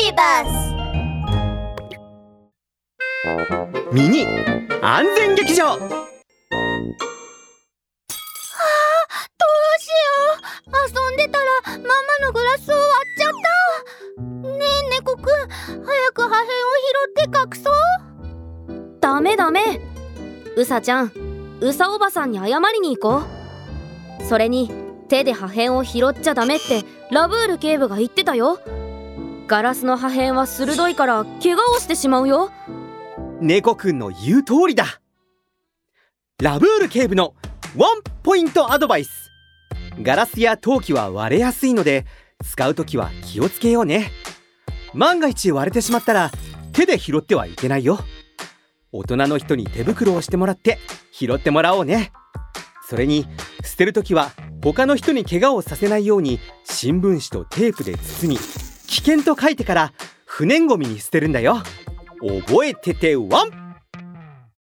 ビバスミニ安全劇場。どうしよう。遊んでたらママのグラスを割っちゃった。ねえ猫くん。早く破片を拾って隠そう。ダメダメ。うさちゃんうさおばさんに謝りに行こう。それに手で破片を拾っちゃダメってラブール警部が言ってたよガラスの破片は鋭いから怪我をしてしまうよ。猫くんの言う通りだ。ラブール警部のワンポイントアドバイス。ガラスや陶器は割れやすいので使うときは気をつけようね。万が一割れてしまったら手で拾ってはいけないよ。大人の人に手袋をしてもらって拾ってもらおうね。それに捨てるときは他の人に怪我をさせないように新聞紙とテープで包み危険と書いてから不燃ごみに捨てるんだよ。覚えててワン